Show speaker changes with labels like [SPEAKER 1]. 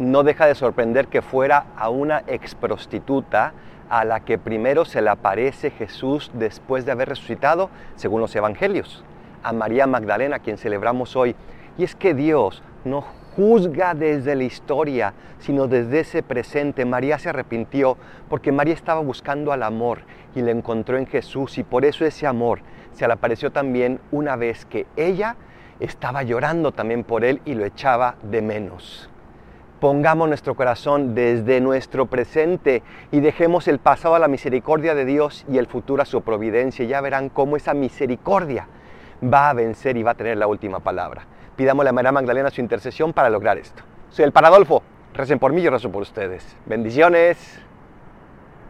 [SPEAKER 1] no deja de sorprender que fuera a una ex prostituta a la que primero se le aparece Jesús después de haber resucitado, según los evangelios, a María Magdalena, quien celebramos hoy. Y es que Dios no juzga desde la historia, sino desde ese presente. María se arrepintió porque María estaba buscando al amor y le encontró en Jesús y por eso ese amor se le apareció también una vez que ella estaba llorando también por él y lo echaba de menos. Pongamos nuestro corazón desde nuestro presente y dejemos el pasado a la misericordia de Dios y el futuro a su providencia. Ya verán cómo esa misericordia va a vencer y va a tener la última palabra. Pidámosle a María Magdalena su intercesión para lograr esto. Soy el Paradolfo. Recen por mí, yo rezo por ustedes. Bendiciones.